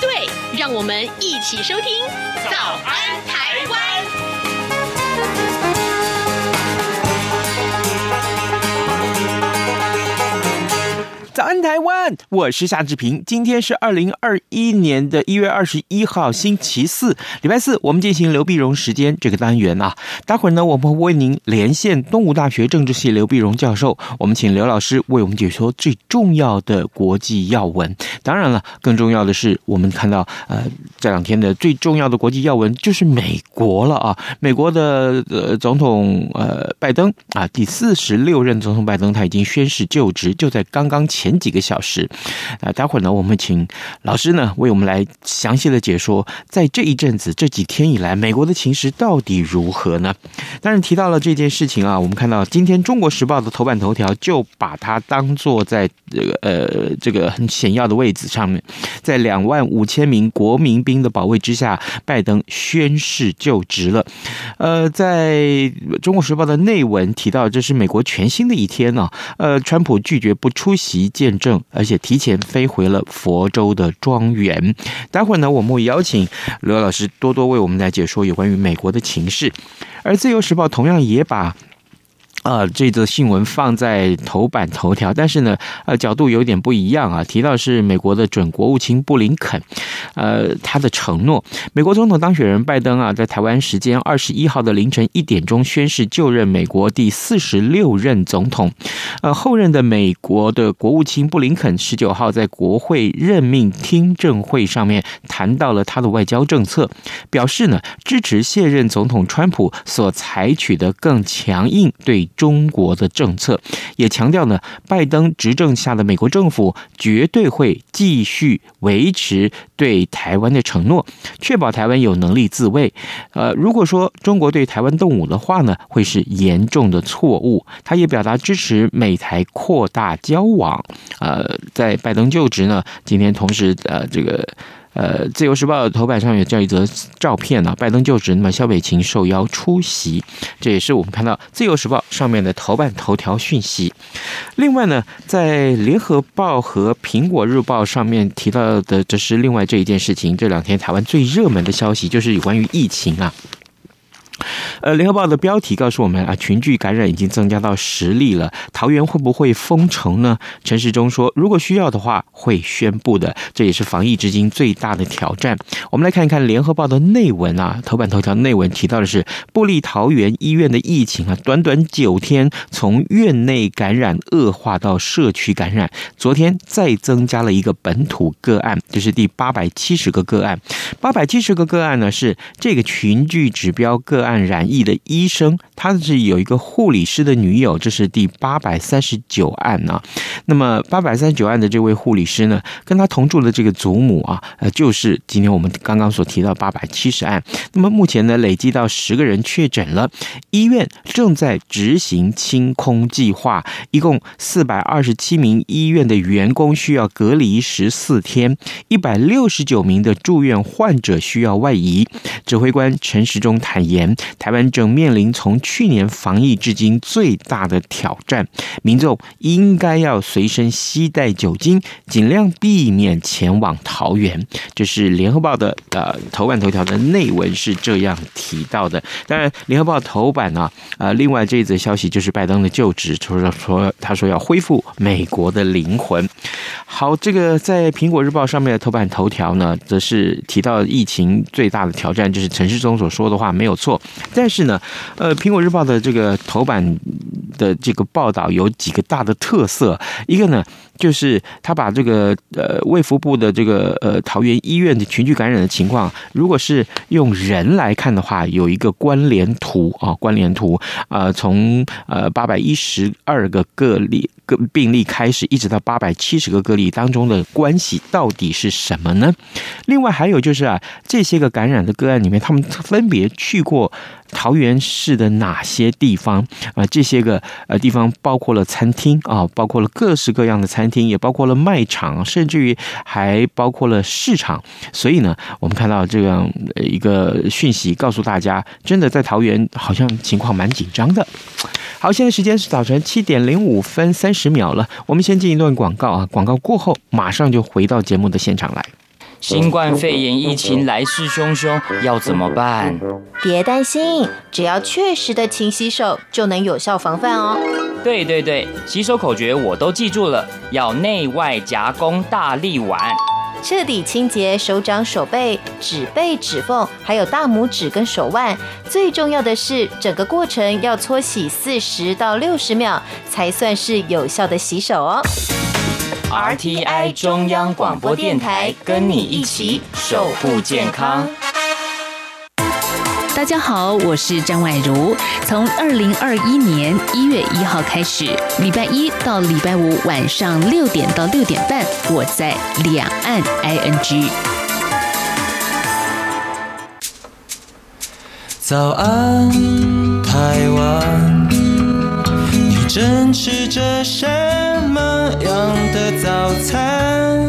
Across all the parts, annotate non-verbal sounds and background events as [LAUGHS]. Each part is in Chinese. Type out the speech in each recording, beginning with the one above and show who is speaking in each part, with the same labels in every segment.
Speaker 1: 对，让我们一起收听《早安台湾》。
Speaker 2: 早安，台湾！我是夏志平。今天是二零二一年的一月二十一号，星期四，礼拜四。我们进行刘碧荣时间这个单元啊。待会儿呢，我们会为您连线东吴大学政治系刘碧荣教授。我们请刘老师为我们解说最重要的国际要闻。当然了，更重要的是，我们看到呃这两天的最重要的国际要闻就是美国了啊。美国的呃总统呃拜登啊，第四十六任总统拜登他已经宣誓就职，就在刚刚前。前几个小时，啊，待会儿呢，我们请老师呢为我们来详细的解说，在这一阵子这几天以来，美国的情势到底如何呢？当然提到了这件事情啊，我们看到今天《中国时报》的头版头条就把它当做在这个呃这个很显要的位置上面，在两万五千名国民兵的保卫之下，拜登宣誓就职了。呃，在《中国时报》的内文提到，这是美国全新的一天呢。呃，川普拒绝不出席。见证，而且提前飞回了佛州的庄园。待会儿呢，我们会邀请刘老师多多为我们来解说有关于美国的情势。而《自由时报》同样也把。呃，这则新闻放在头版头条，但是呢，呃，角度有点不一样啊。提到是美国的准国务卿布林肯，呃，他的承诺，美国总统当选人拜登啊，在台湾时间二十一号的凌晨一点钟宣誓就任美国第四十六任总统。呃，后任的美国的国务卿布林肯十九号在国会任命听证会上面谈到了他的外交政策，表示呢支持现任总统川普所采取的更强硬对。中国的政策，也强调呢，拜登执政下的美国政府绝对会继续维持对台湾的承诺，确保台湾有能力自卫。呃，如果说中国对台湾动武的话呢，会是严重的错误。他也表达支持美台扩大交往。呃，在拜登就职呢，今天同时呃这个。呃，《自由时报》头版上有这样一则照片呢，拜登就职，那么萧美琴受邀出席，这也是我们看到《自由时报》上面的头版头条讯息。另外呢，在《联合报》和《苹果日报》上面提到的，这是另外这一件事情。这两天台湾最热门的消息就是有关于疫情啊。呃，联合报的标题告诉我们啊，群聚感染已经增加到十例了。桃园会不会封城呢？陈时中说，如果需要的话，会宣布的。这也是防疫至今最大的挑战。我们来看一看联合报的内文啊，头版头条内文提到的是，布立桃园医院的疫情啊，短短九天从院内感染恶化到社区感染。昨天再增加了一个本土个案，这是第八百七十个个案。八百七十个个案呢，是这个群聚指标个案染。疫的医生，他是有一个护理师的女友，这是第八百三十九案呢、那么八百三十九案的这位护理师呢，跟他同住的这个祖母啊，呃，就是今天我们刚刚所提到八百七十案。那么目前呢，累计到十个人确诊了，医院正在执行清空计划，一共四百二十七名医院的员工需要隔离十四天，一百六十九名的住院患者需要外移。指挥官陈时中坦言，台湾。正面临从去年防疫至今最大的挑战，民众应该要随身携带酒精，尽量避免前往桃园。这是联合报的呃头版头条的内文是这样提到的。当然，联合报头版呢，呃，另外这一则消息就是拜登的就职，说说他说要恢复美国的灵魂。好，这个在苹果日报上面的头版头条呢，则是提到疫情最大的挑战，就是陈世忠所说的话没有错。但是呢，呃，苹果日报的这个头版的这个报道有几个大的特色，一个呢。就是他把这个呃卫福部的这个呃桃园医院的群聚感染的情况，如果是用人来看的话，有一个关联图啊，关联图啊，从呃八百一十二个个例个病例开始，一直到八百七十个个例当中的关系到底是什么呢？另外还有就是啊，这些个感染的个案里面，他们分别去过。桃园市的哪些地方啊？这些个呃地方包括了餐厅啊，包括了各式各样的餐厅，也包括了卖场，甚至于还包括了市场。所以呢，我们看到这样一个讯息，告诉大家，真的在桃园好像情况蛮紧张的。好，现在时间是早晨七点零五分三十秒了，我们先进一段广告啊，广告过后马上就回到节目的现场来。
Speaker 3: 新冠肺炎疫情来势汹汹，要怎么办？
Speaker 4: 别担心，只要确实的勤洗手，就能有效防范哦。
Speaker 3: 对对对，洗手口诀我都记住了，要内外夹攻大力丸，
Speaker 4: 彻底清洁手掌、手背、指背、指缝，还有大拇指跟手腕。最重要的是，整个过程要搓洗四十到六十秒，才算是有效的洗手哦。
Speaker 3: RTI 中央广播电台跟你一起守护健康。
Speaker 1: 大家好，我是张婉如。从二零二一年一月一号开始，礼拜一到礼拜五晚上六点到六点半，我在两岸 ING。
Speaker 5: 早安，台湾，你正吃着什么样的早餐？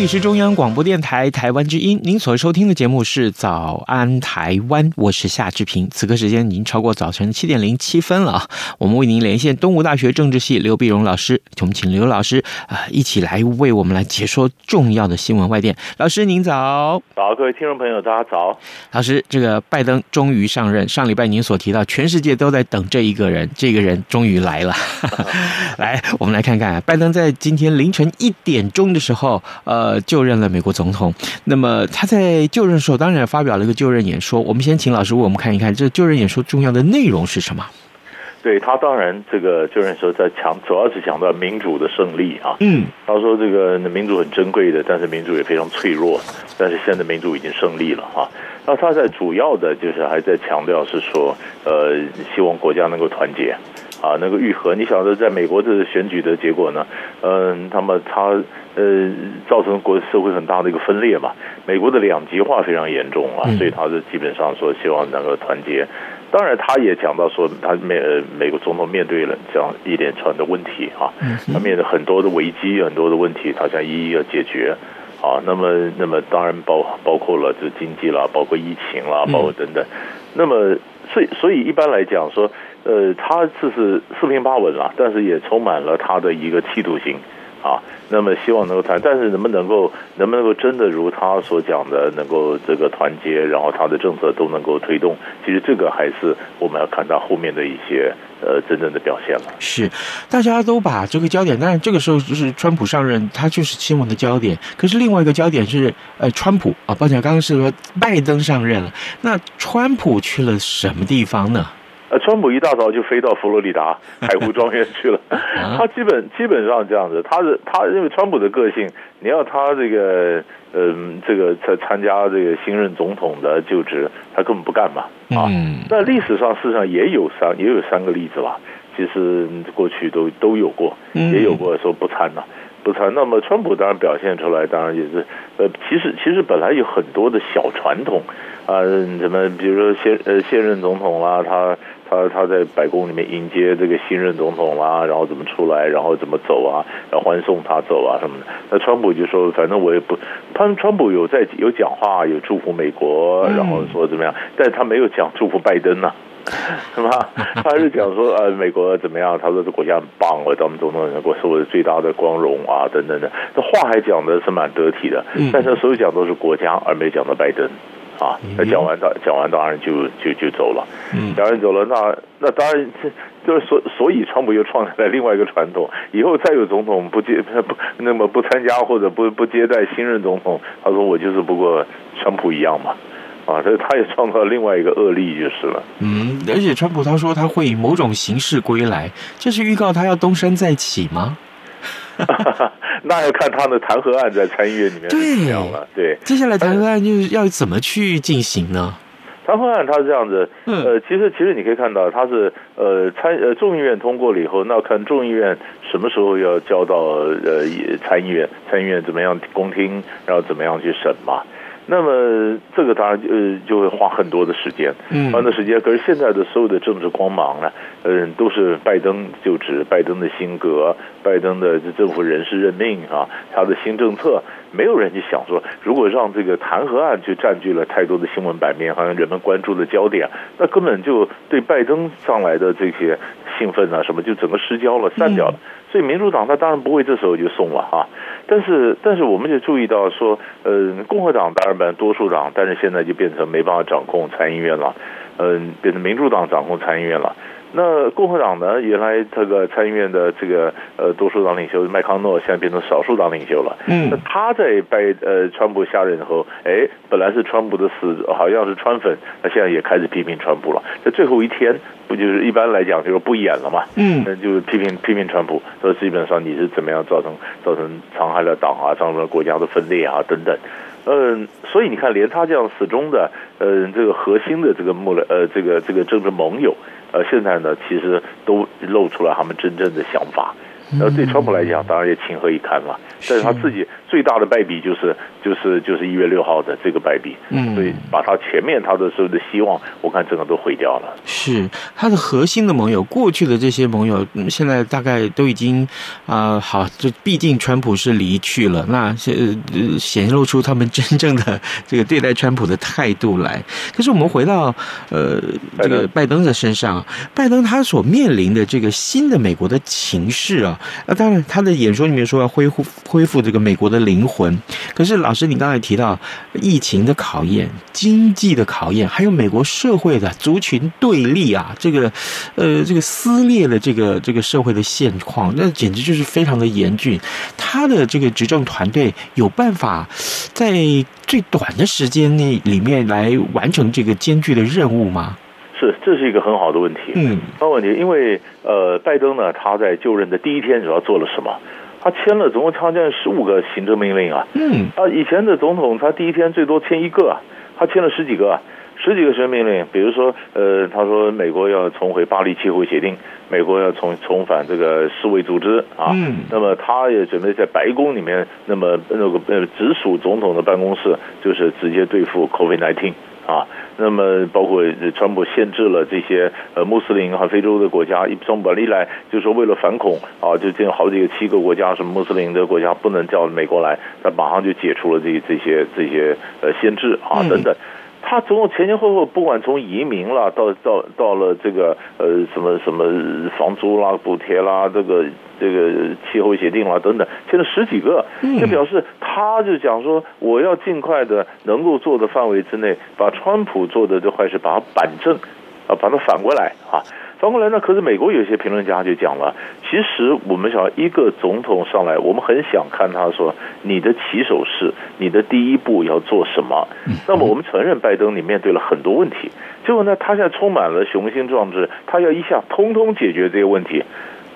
Speaker 2: 里是中央广播电台台湾之音，您所收听的节目是《早安台湾》，我是夏志平。此刻时间已经超过早晨七点零七分了啊！我们为您连线东吴大学政治系刘碧荣老师，我们请刘老师啊一起来为我们来解说重要的新闻外电。老师您早，
Speaker 6: 早，各位听众朋友大家早。
Speaker 2: 老师，这个拜登终于上任，上礼拜您所提到，全世界都在等这一个人，这个人终于来了。[LAUGHS] 来，我们来看看拜登在今天凌晨一点钟的时候，呃。呃，就任了美国总统。那么他在就任的时候，当然也发表了一个就任演说。我们先请老师为我们看一看，这就任演说重要的内容是什么？
Speaker 6: 对，他当然这个就任时候在强，主要是强调民主的胜利啊。
Speaker 2: 嗯，
Speaker 6: 他说这个民主很珍贵的，但是民主也非常脆弱。但是现在民主已经胜利了哈。那他在主要的就是还在强调是说，呃，希望国家能够团结。啊，能够愈合，你晓得，在美国的选举的结果呢？嗯，那么他呃，造成国社会很大的一个分裂嘛。美国的两极化非常严重啊，所以他是基本上说希望能够团结。当然，他也讲到说，他美美国总统面对了这样一连串的问题啊，他面对很多的危机，很多的问题，他想一一要解决。啊，那么那么当然包包括了这经济啦，包括疫情啦，包括等等。那么所以所以一般来讲说。呃，他这是四平八稳啦，但是也充满了他的一个企图心啊。那么希望能够谈，但是能不能够，能不能够真的如他所讲的，能够这个团结，然后他的政策都能够推动？其实这个还是我们要看到后面的一些呃真正的表现了。
Speaker 2: 是，大家都把这个焦点，当然这个时候就是川普上任，他就是新闻的焦点。可是另外一个焦点是，呃，川普啊，抱歉，刚刚是说拜登上任了，那川普去了什么地方呢？
Speaker 6: 呃，川普一大早就飞到佛罗里达 [LAUGHS] 海湖庄园去了。他基本基本上这样子，他是他因为川普的个性，你要他这个嗯、呃，这个参参加这个新任总统的就职，他根本不干嘛啊。那历史上事实上也有三也有三个例子吧，其实过去都都有过，也有过说不参了。不参，那么川普当然表现出来，当然也是，呃，其实其实本来有很多的小传统，啊、呃，什么比如说现呃现任总统啦，他他他在白宫里面迎接这个新任总统啦，然后怎么出来，然后怎么走啊，然后欢送他走啊什么的。那川普就说，反正我也不，他川普有在有讲话，有祝福美国，然后说怎么样，但他没有讲祝福拜登呐、啊。[LAUGHS] 是吧？他是讲说呃，美国怎么样？他说这国家很棒，我当总统我是我的最大的光荣啊，等等的。这话还讲的是蛮得体的，但是所有讲都是国家，而没讲到拜登啊。那讲完当讲完当然就就就走了，嗯讲完走了，那那当然这就是所所以，川普又创造了另外一个传统，以后再有总统不接不那么不参加或者不不接待新任总统，他说我就是不过川普一样嘛。啊，所以他也创造了另外一个恶例就是了。
Speaker 2: 嗯，而且川普他说他会以某种形式归来，这是预告他要东山再起吗？[LAUGHS]
Speaker 6: 那要看他的弹劾案在参议院里面怎么样了。对，
Speaker 2: 接下来弹劾案就是要怎么去进行呢？
Speaker 6: 弹劾案它是这样子，呃，其实其实你可以看到，它是呃参呃众议院通过了以后，那要看众议院什么时候要交到呃参议院，参议院怎么样公听，然后怎么样去审嘛。那么这个当然呃就会花很多的时间，花很多时间。可是现在的所有的政治光芒呢，嗯，都是拜登就职，拜登的新格，拜登的政府人事任命啊，他的新政策，没有人去想说，如果让这个弹劾案去占据了太多的新闻版面，好像人们关注的焦点，那根本就对拜登上来的这些兴奋啊什么就整个失焦了，散掉了。所以民主党他当然不会这时候就送了哈。但是，但是我们就注意到说，呃，共和党当然本多数党，但是现在就变成没办法掌控参议院了，嗯，变成民主党掌控参议院了。那共和党呢，原来这个参议院的这个呃多数党领袖麦康诺，现在变成少数党领袖了。嗯，那他在拜呃川普下任以后，哎，本来是川普的死，好像是川粉，他现在也开始批评川普了。在最后一天，不就是一般来讲就是不演了嘛？嗯，那就批评批评川普，说基本上你是怎么样造成造成残害了党啊，造成了国家的分裂啊等等。嗯，所以你看，连他这样死忠的，嗯，这个核心的这个穆勒呃这个这个政治盟友。呃，现在呢，其实都露出了他们真正的想法。呃，对川普来讲，当然也情何以堪嘛。但是他自己最大的败笔就是就是就是一月六号的这个败笔。嗯，所以把他前面他的所有的希望，我看整个都毁掉了。
Speaker 2: 是他的核心的盟友，过去的这些盟友，现在大概都已经啊、呃，好，就毕竟川普是离去了，那显显露出他们真正的这个对待川普的态度来。可是我们回到呃这个拜登的身上，拜登他所面临的这个新的美国的情势啊。那当然，他的演说里面说要恢复恢复这个美国的灵魂。可是，老师，你刚才提到疫情的考验、经济的考验，还有美国社会的族群对立啊，这个呃，这个撕裂的这个这个社会的现况，那简直就是非常的严峻。他的这个执政团队有办法在最短的时间内里面来完成这个艰巨的任务吗？
Speaker 6: 是，这是一个很好的问题。嗯，好问题，因为呃，拜登呢，他在就任的第一天主要做了什么？他签了总共将近十五个行政命令啊。嗯，啊，以前的总统他第一天最多签一个，他签了十几个，十几个行政命令。比如说，呃，他说美国要重回巴黎气候协定，美国要重重返这个世卫组织啊。嗯，那么他也准备在白宫里面，那么那个呃直属总统的办公室，就是直接对付 COVID-19。啊，那么包括川普限制了这些呃穆斯林和非洲的国家，从本利来就是说为了反恐啊，就这好几个七个国家什么穆斯林的国家不能叫美国来，他马上就解除了这这些这些呃限制啊等等。他总共前前后后，不管从移民啦，到到到了这个呃什么什么房租啦、补贴啦，这个这个气候协定啦等等，签了十几个，就表示他就讲说，我要尽快的能够做的范围之内，把川普做的这坏事把它板正，啊，把它反过来啊。反过来呢？可是美国有些评论家就讲了，其实我们想一个总统上来，我们很想看他说你的起手式，你的第一步要做什么。那么我们承认拜登你面对了很多问题，结果呢，他现在充满了雄心壮志，他要一下通通解决这些问题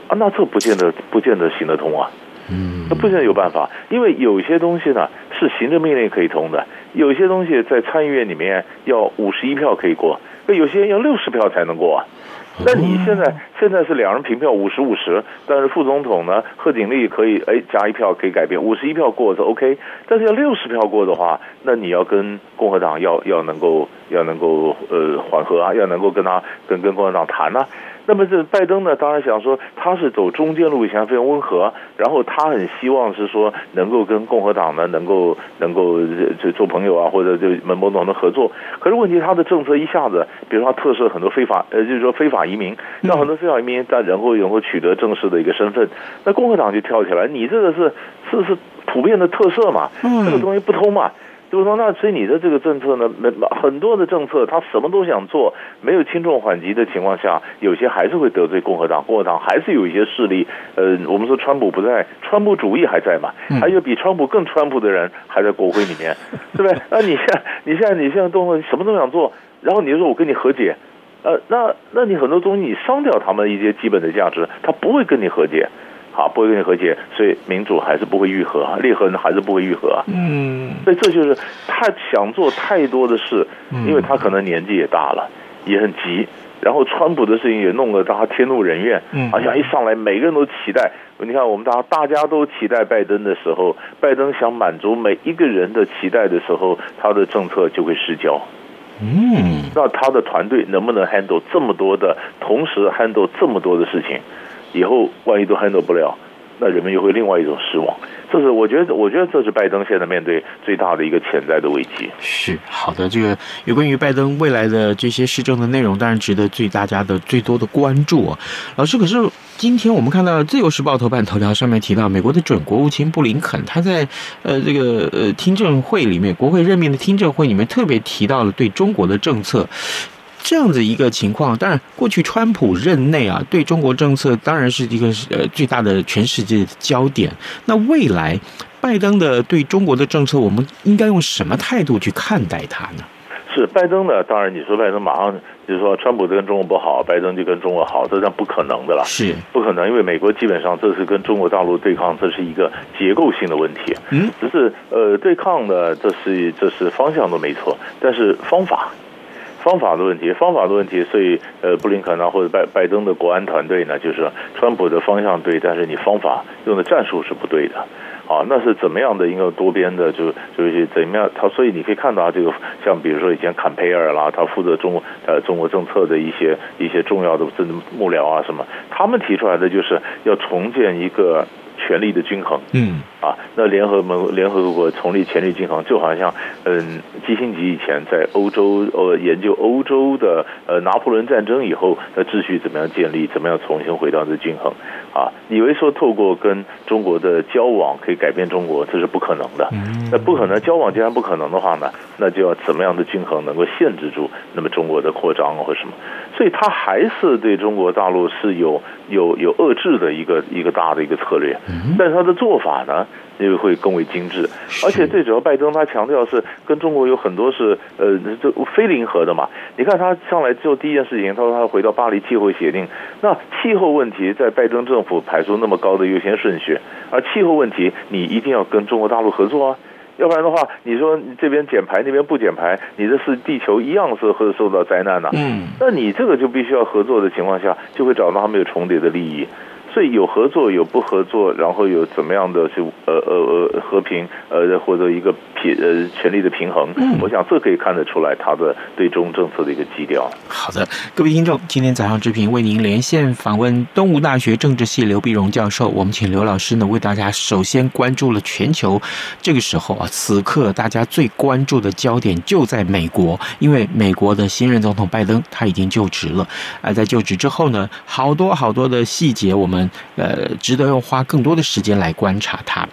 Speaker 6: 啊，那这不见得不见得行得通啊。嗯，那不见得有办法，因为有些东西呢是行政命令可以通的，有些东西在参议院里面要五十一票可以过，那有些人要六十票才能过啊。那你现在现在是两人平票五十五十，但是副总统呢，贺锦丽可以哎加一票可以改变，五十一票过是 OK，但是要六十票过的话，那你要跟共和党要要能够要能够呃缓和啊，要能够跟他跟跟共和党谈啊。那么这拜登呢，当然想说他是走中间路线，非常温和，然后他很希望是说能够跟共和党呢能够能够就做朋友啊，或者就某种的合作。可是问题他的政策一下子，比如说他特赦很多非法呃，就是说非法移民，让很多非法移民但然后然后取得正式的一个身份，那共和党就跳起来，你这个是是是普遍的特赦嘛，这个东西不通嘛。就是说，那所以你的这个政策呢，没很多的政策，他什么都想做，没有轻重缓急的情况下，有些还是会得罪共和党，共和党还是有一些势力。呃，我们说川普不在，川普主义还在嘛？还有比川普更川普的人还在国会里面，[LAUGHS] 对不对？那你现在，[LAUGHS] 你现在，你现在动作，什么都想做，然后你就说我跟你和解，呃，那那你很多东西你伤掉他们一些基本的价值，他不会跟你和解。好，不会跟你和解，所以民主还是不会愈合，裂痕还是不会愈合啊。嗯，所以这就是他想做太多的事，因为他可能年纪也大了，也很急。然后川普的事情也弄得他天怒人怨，好像一上来每个人都期待。你看，我们大家大家都期待拜登的时候，拜登想满足每一个人的期待的时候，他的政策就会失焦。嗯，那他的团队能不能 handle 这么多的，同时 handle 这么多的事情？以后万一都 handle 不了，那人们又会另外一种失望。这是我觉得，我觉得这是拜登现在面对最大的一个潜在的危机。
Speaker 2: 是好的，这个有关于拜登未来的这些施政的内容，当然值得最大家的最多的关注啊。老师，可是今天我们看到《自由时报》头版头条上面提到，美国的准国务卿布林肯他在呃这个呃听证会里面，国会任命的听证会里面特别提到了对中国的政策。这样子一个情况，当然，过去川普任内啊，对中国政策当然是一个呃最大的全世界的焦点。那未来拜登的对中国的政策，我们应该用什么态度去看待他呢？
Speaker 6: 是拜登呢？当然，你说拜登马上就是说川普跟中国不好，拜登就跟中国好，这是不可能的了。
Speaker 2: 是
Speaker 6: 不可能，因为美国基本上这是跟中国大陆对抗，这是一个结构性的问题。嗯，只是呃对抗的，这是这是方向都没错，但是方法。方法的问题，方法的问题，所以呃，布林肯啊，或者拜拜登的国安团队呢，就是川普的方向对，但是你方法用的战术是不对的，啊，那是怎么样的一个多边的，就就是怎么样，他所以你可以看到这个，像比如说以前坎培尔啦，他负责中呃中国政策的一些一些重要的政幕僚啊什么，他们提出来的就是要重建一个。权力的均衡，嗯，啊，那联合盟联合国成立权力均衡，就好像，嗯，基辛格以前在欧洲呃研究欧洲的呃拿破仑战争以后的秩序怎么样建立，怎么样重新回到这均衡，啊，以为说透过跟中国的交往可以改变中国，这是不可能的，那不可能交往既然不可能的话呢，那就要怎么样的均衡能够限制住那么中国的扩张或什么，所以他还是对中国大陆是有有有遏制的一个一个大的一个策略。但是他的做法呢，又会更为精致，而且最主要，拜登他强调是跟中国有很多是呃，这非零和的嘛。你看他上来之后第一件事情，他说他回到巴黎气候协定。那气候问题在拜登政府排出那么高的优先顺序，而气候问题你一定要跟中国大陆合作啊，要不然的话，你说你这边减排那边不减排，你这是地球一样是会受到灾难呐。嗯，那你这个就必须要合作的情况下，就会找到他们有重叠的利益。所以有合作有不合作，然后有怎么样的是呃呃呃和平呃或者一个平呃权力的平衡，嗯，我想这可以看得出来他的对中政策的一个基调。
Speaker 2: 好的，各位听众，今天早上之平为您连线访问东吴大学政治系刘碧荣教授，我们请刘老师呢为大家首先关注了全球这个时候啊，此刻大家最关注的焦点就在美国，因为美国的新任总统拜登他已经就职了，而在就职之后呢，好多好多的细节我们。呃，值得用花更多的时间来观察它。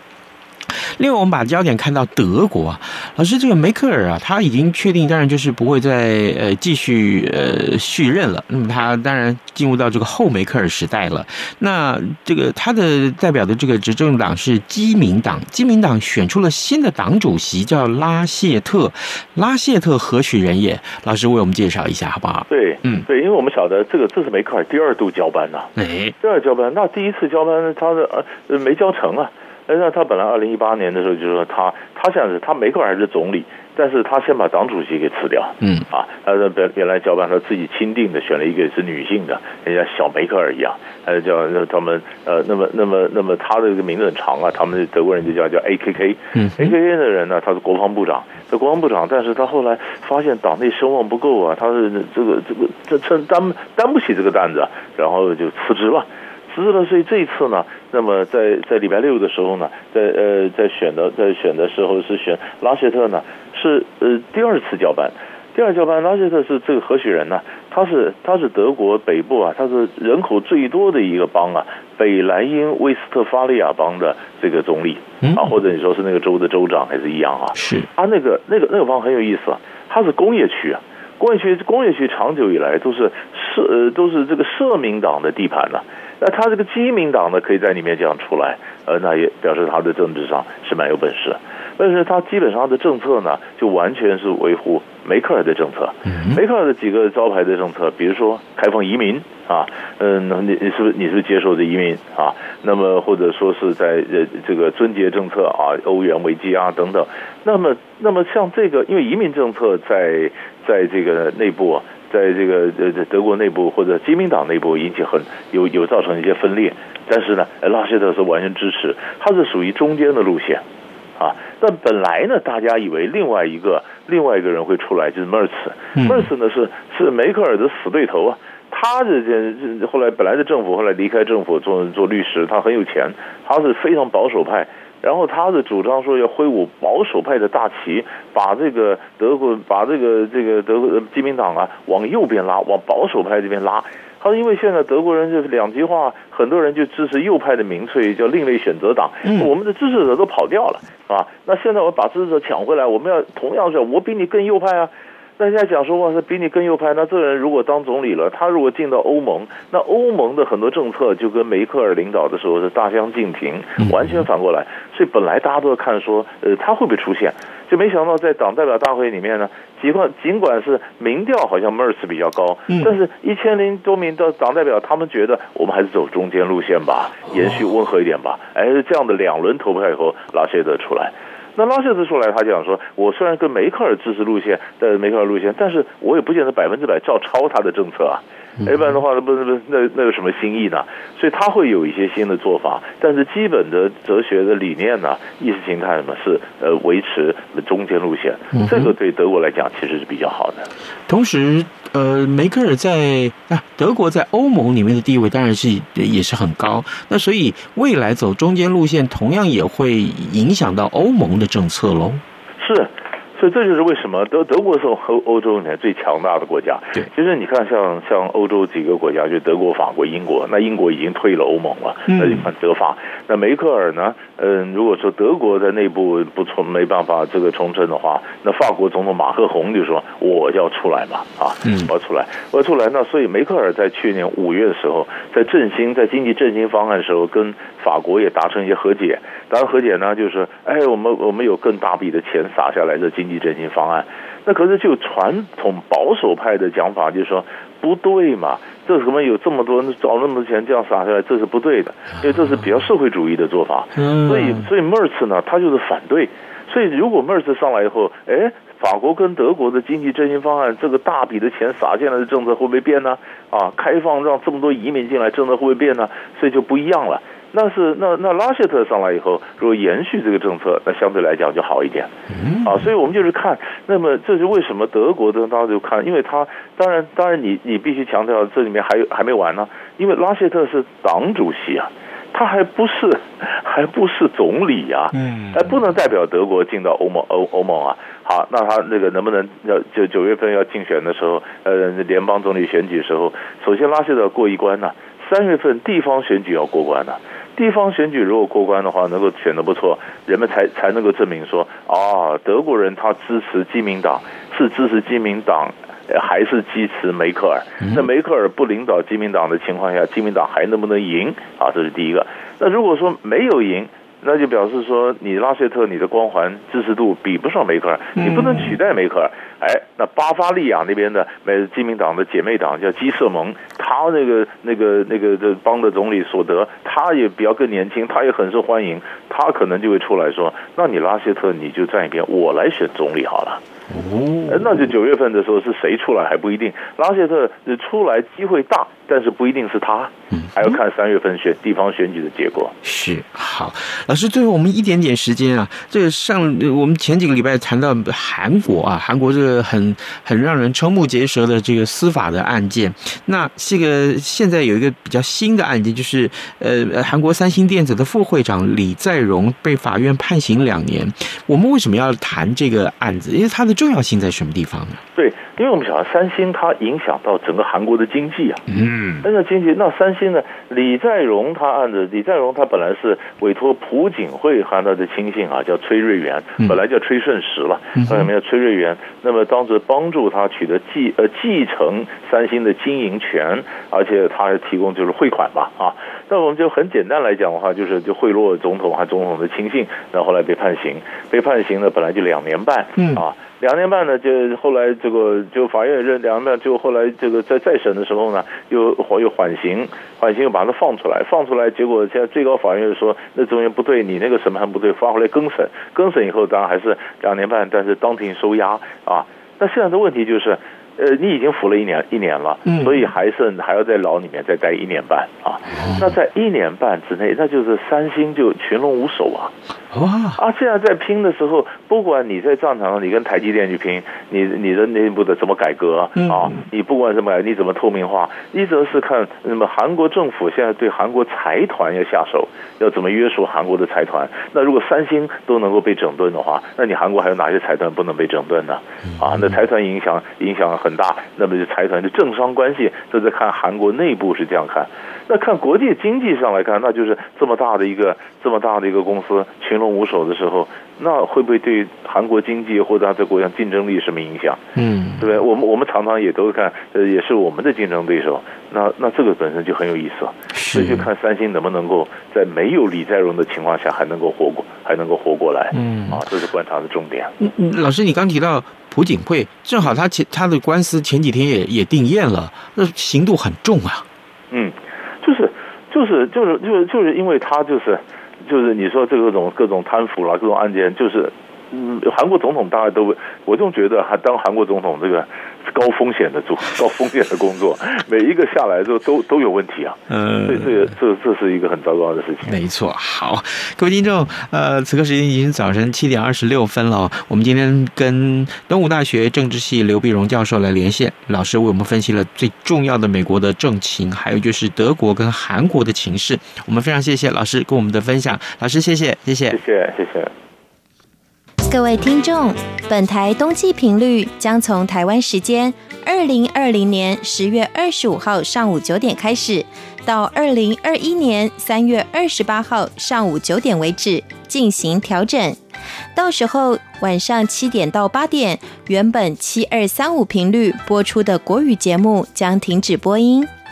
Speaker 2: 另外，我们把焦点看到德国啊，老师，这个梅克尔啊，他已经确定，当然就是不会再呃继续呃续任了。那么他当然进入到这个后梅克尔时代了。那这个他的代表的这个执政党是基民党，基民党选出了新的党主席，叫拉谢特。拉谢特何许人也？老师为我们介绍一下好不好？
Speaker 6: 对，嗯，对，因为我们晓得这个这是梅克尔第二度交班呐、啊，哎，第二交班，那第一次交班他的呃没交成啊。那他本来二零一八年的时候就说他他现在是他梅克尔还是总理，但是他先把党主席给辞掉，
Speaker 2: 嗯。
Speaker 6: 啊，他的原原来交办他自己钦定的，选了一个是女性的，人家小梅克尔一样，他就叫他们呃，那么那么那么他的这个名字很长啊，他们德国人就叫叫 A K K，
Speaker 2: 嗯
Speaker 6: ，A K K 的人呢，他是国防部长，这国防部长，但是他后来发现党内声望不够啊，他是这个这个这承担担不起这个担子，啊，然后就辞职了。辞职了，所以这一次呢，那么在在礼拜六的时候呢，在呃在选的在选的时候是选拉谢特呢，是呃第二次交班，第二交班拉谢特是这个何许人呢？他是他是德国北部啊，他是人口最多的一个邦啊，北莱茵威斯特伐利亚邦的这个总理啊，或者你说是那个州的州长还是一样啊？
Speaker 2: 是
Speaker 6: 啊，那个那个那个邦很有意思啊，它是工业区啊，工业区工业区长久以来都是社呃都是这个社民党的地盘呐、啊。那他这个基民党呢，可以在里面这样出来，呃，那也表示他的政治上是蛮有本事。但是他基本上的政策呢，就完全是维护梅克尔的政策。梅克尔的几个招牌的政策，比如说开放移民啊，嗯，你你是不是你是不是接受的移民啊？那么或者说是在呃这个尊节政策啊，欧元危机啊等等。那么那么像这个，因为移民政策在在这个内部啊。在这个呃德国内部或者基民党内部引起很有有造成一些分裂，但是呢，拉希特是完全支持，他是属于中间的路线，啊，但本来呢，大家以为另外一个另外一个人会出来，就是梅尔茨，梅尔茨呢是是梅克尔的死对头啊，他这这后来本来的政府后来离开政府做做律师，他很有钱，他是非常保守派。然后他的主张说要挥舞保守派的大旗，把这个德国把这个这个德国基民党啊往右边拉，往保守派这边拉。他说因为现在德国人就是两极化，很多人就支持右派的民粹，叫另类选择党。我们的支持者都跑掉了啊，那现在我把支持者抢回来，我们要同样是，我比你更右派啊。大家讲说哇，是比你更右派，那这个人如果当总理了，他如果进到欧盟，那欧盟的很多政策就跟梅克尔领导的时候是大相径庭，完全反过来。所以本来大家都在看说，呃，他会不会出现？就没想到在党代表大会里面呢，尽管尽管是民调好像梅尔茨比较高，但是一千零多名的党代表，他们觉得我们还是走中间路线吧，延续温和一点吧。哎，这样的两轮投票以后，拉谢德出来。那拉谢兹出来，他讲说：“我虽然跟梅克尔支持路线的梅克尔路线，但是我也不见得百分之百照抄他的政策啊。要不然的话，那不是不是那那有什么新意呢？所以他会有一些新的做法，但是基本的哲学的理念呢，意识形态什么是呃维持中间路线，这个对德国来讲其实是比较好的。
Speaker 2: 同时。”呃，梅克尔在啊德国在欧盟里面的地位当然是也是很高，那所以未来走中间路线，同样也会影响到欧盟的政策喽。
Speaker 6: 是。所以这就是为什么德德国是欧欧洲里面最强大的国家。
Speaker 2: 对，
Speaker 6: 其实你看像像欧洲几个国家，就德国、法国、英国，那英国已经退了欧盟了。那你看德法，那梅克尔呢？嗯，如果说德国在内部不从没办法这个重振的话，那法国总统马克宏就说我要出来嘛，啊，我要出来，我要出来。那所以梅克尔在去年五月的时候，在振兴在经济振兴方案的时候，跟法国也达成一些和解。当然和解呢，就是哎，我们我们有更大笔的钱撒下来的经济。振兴方案，那可是就传统保守派的讲法，就是说不对嘛，这什么有这么多找那么多钱这样撒下来，这是不对的，因为这是比较社会主义的做法。所以，所以梅尔茨呢，他就是反对。所以，如果梅尔茨上来以后，哎，法国跟德国的经济振兴方案，这个大笔的钱撒进来的政策会不会变呢？啊，开放让这么多移民进来，政策会不会变呢？所以就不一样了。那是那那拉谢特上来以后，如果延续这个政策，那相对来讲就好一点。啊，所以我们就是看，那么这是为什么德国的大家就看，因为他当然当然你你必须强调这里面还有还没完呢，因为拉谢特是党主席啊，他还不是 [LAUGHS] 还不是总理啊，嗯，还不能代表德国进到欧盟欧欧盟啊。好，那他那个能不能要就九月份要竞选的时候，呃，联邦总理选举的时候，首先拉谢特过一关呢，三月份地方选举要过关呢。地方选举如果过关的话，能够选得不错，人们才才能够证明说啊，德国人他支持基民党是支持基民党，还是支持梅克尔？那梅克尔不领导基民党的情况下，基民党还能不能赢？啊，这是第一个。那如果说没有赢，那就表示说你拉谢特你的光环支持度比不上梅克尔，你不能取代梅克尔。哎，那巴伐利亚那边的美基民党的姐妹党叫基社盟，他那个那个那个这邦的总理索德，他也比较更年轻，他也很受欢迎，他可能就会出来说，那你拉谢特你就站一边，我来选总理好了。哦，那就九月份的时候是谁出来还不一定，拉谢特出来机会大，但是不一定是他，还要看三月份选地方选举的结果。
Speaker 2: 是好，老师，最后我们一点点时间啊，这个上我们前几个礼拜谈到韩国啊，韩国这个很很让人瞠目结舌的这个司法的案件，那这个现在有一个比较新的案件，就是呃，韩国三星电子的副会长李在镕被法院判刑两年。我们为什么要谈这个案子？因为他的。重要性在什么地方呢？
Speaker 6: 对，因为我们晓得三星它影响到整个韩国的经济啊。嗯，那个经济，那三星呢？李在镕他案子，李在镕他本来是委托朴槿惠和他的亲信啊，叫崔瑞元，本来叫崔顺实了，后来叫崔瑞元。那么当时帮助他取得继呃继承三星的经营权，而且他还提供就是汇款吧啊。那我们就很简单来讲的话，就是就贿赂总统和总统的亲信，然后后来被判刑，被判刑呢本来就两年半，嗯啊。两年半呢，就后来这个就法院认两年半，就后来这个在再审的时候呢，又缓又缓刑，缓刑又把他放出来，放出来，结果现在最高法院说那中间不对，你那个审判不对，发回来更审，更审以后当然还是两年半，但是当庭收押啊。那现在的问题就是，呃，你已经服了一年一年了，所以还是还要在牢里面再待一年半啊。那在一年半之内，那就是三星就群龙无首啊。哇！啊，现在在拼的时候，不管你在战场上，你跟台积电去拼，你你的内部的怎么改革啊？你不管什么，你怎么透明化？一则是看那么韩国政府现在对韩国财团要下手，要怎么约束韩国的财团？那如果三星都能够被整顿的话，那你韩国还有哪些财团不能被整顿呢？啊，那财团影响影响很大，那么就财团的政商关系都在看韩国内部是这样看。那看国际经济上来看，那就是这么大的一个这么大的一个公司群龙无首的时候，那会不会对韩国经济或者它在国家竞争力什么影响？嗯，对不对？我们我们常常也都看，呃，也是我们的竞争对手。那那这个本身就很有意思，所以就看三星能不能够在没有李在镕的情况下还能够活过，还能够活过来。嗯，啊，这是观察的重点。
Speaker 2: 嗯嗯，老师，你刚提到朴槿惠，正好他前他的官司前几天也也定谳了，那刑度很重啊。
Speaker 6: 嗯。就是，就是，就是，就是，因为他就是，就是你说这个各种各种贪腐啦，各种案件，就是，嗯，韩国总统大概都，我总觉得还当韩国总统这个。高风险的做高风险的工作，[LAUGHS] 每一个下来之后都都有问题啊。嗯，所以这这这是一个很糟糕的事情。
Speaker 2: 没错，好，各位听众，呃，此刻时间已经早晨七点二十六分了。我们今天跟东吴大学政治系刘碧荣教授来连线，老师为我们分析了最重要的美国的政情，还有就是德国跟韩国的情势。我们非常谢谢老师跟我们的分享，老师谢谢，谢谢，
Speaker 6: 谢谢，谢谢。
Speaker 4: 各位听众，本台冬季频率将从台湾时间二零二零年十月二十五号上午九点开始，到二零二一年三月二十八号上午九点为止进行调整。到时候晚上七点到八点，原本七二三五频率播出的国语节目将停止播音。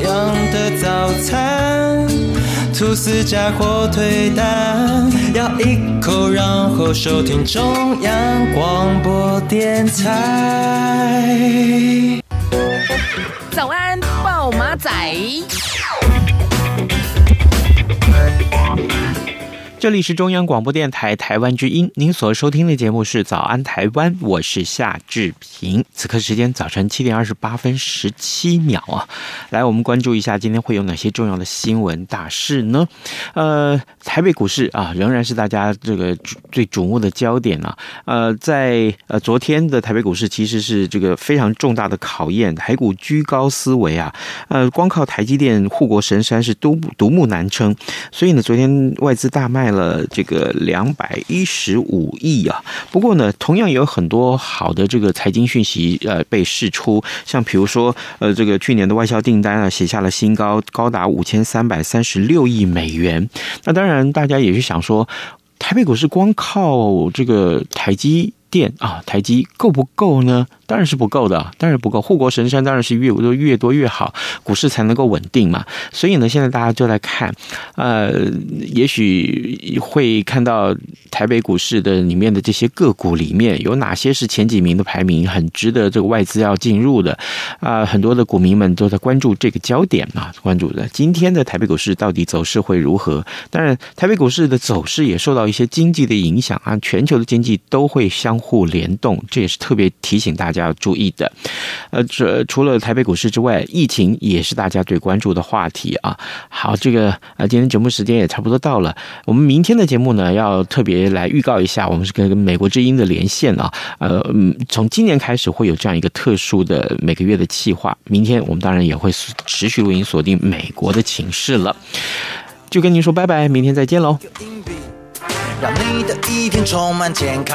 Speaker 5: 样的早餐？吐司加火腿蛋，咬一口，然后收听中央广播电台。
Speaker 1: 早安，报马仔。
Speaker 2: 这里是中央广播电台台湾之音，您所收听的节目是《早安台湾》，我是夏志平。此刻时间早晨七点二十八分十七秒啊，来，我们关注一下今天会有哪些重要的新闻大事呢？呃，台北股市啊，仍然是大家这个最瞩目的焦点啊。呃，在呃昨天的台北股市其实是这个非常重大的考验，台股居高思维啊，呃，光靠台积电护国神山是独独木难撑，所以呢，昨天外资大卖。了这个两百一十五亿啊。不过呢，同样有很多好的这个财经讯息呃被释出，像比如说呃这个去年的外销订单啊写下了新高，高达五千三百三十六亿美元。那当然，大家也是想说，台北股市光靠这个台积电啊，台积够不够呢？当然是不够的，当然不够。护国神山当然是越多越多越好，股市才能够稳定嘛。所以呢，现在大家就来看，呃，也许会看到台北股市的里面的这些个股里面有哪些是前几名的排名，很值得这个外资要进入的啊、很多的股民们都在关注这个焦点啊，关注的今天的台北股市到底走势会如何？当然，台北股市的走势也受到一些经济的影响啊，全球的经济都会相互联动，这也是特别提醒大家。要注意的，呃，这除了台北股市之外，疫情也是大家最关注的话题啊。好，这个呃，今天节目时间也差不多到了，我们明天的节目呢，要特别来预告一下，我们是跟美国之音的连线啊。呃，从今年开始会有这样一个特殊的每个月的企划，明天我们当然也会持续录音锁定美国的情势了。就跟您说拜拜，明天再见喽。让你的一天充满健康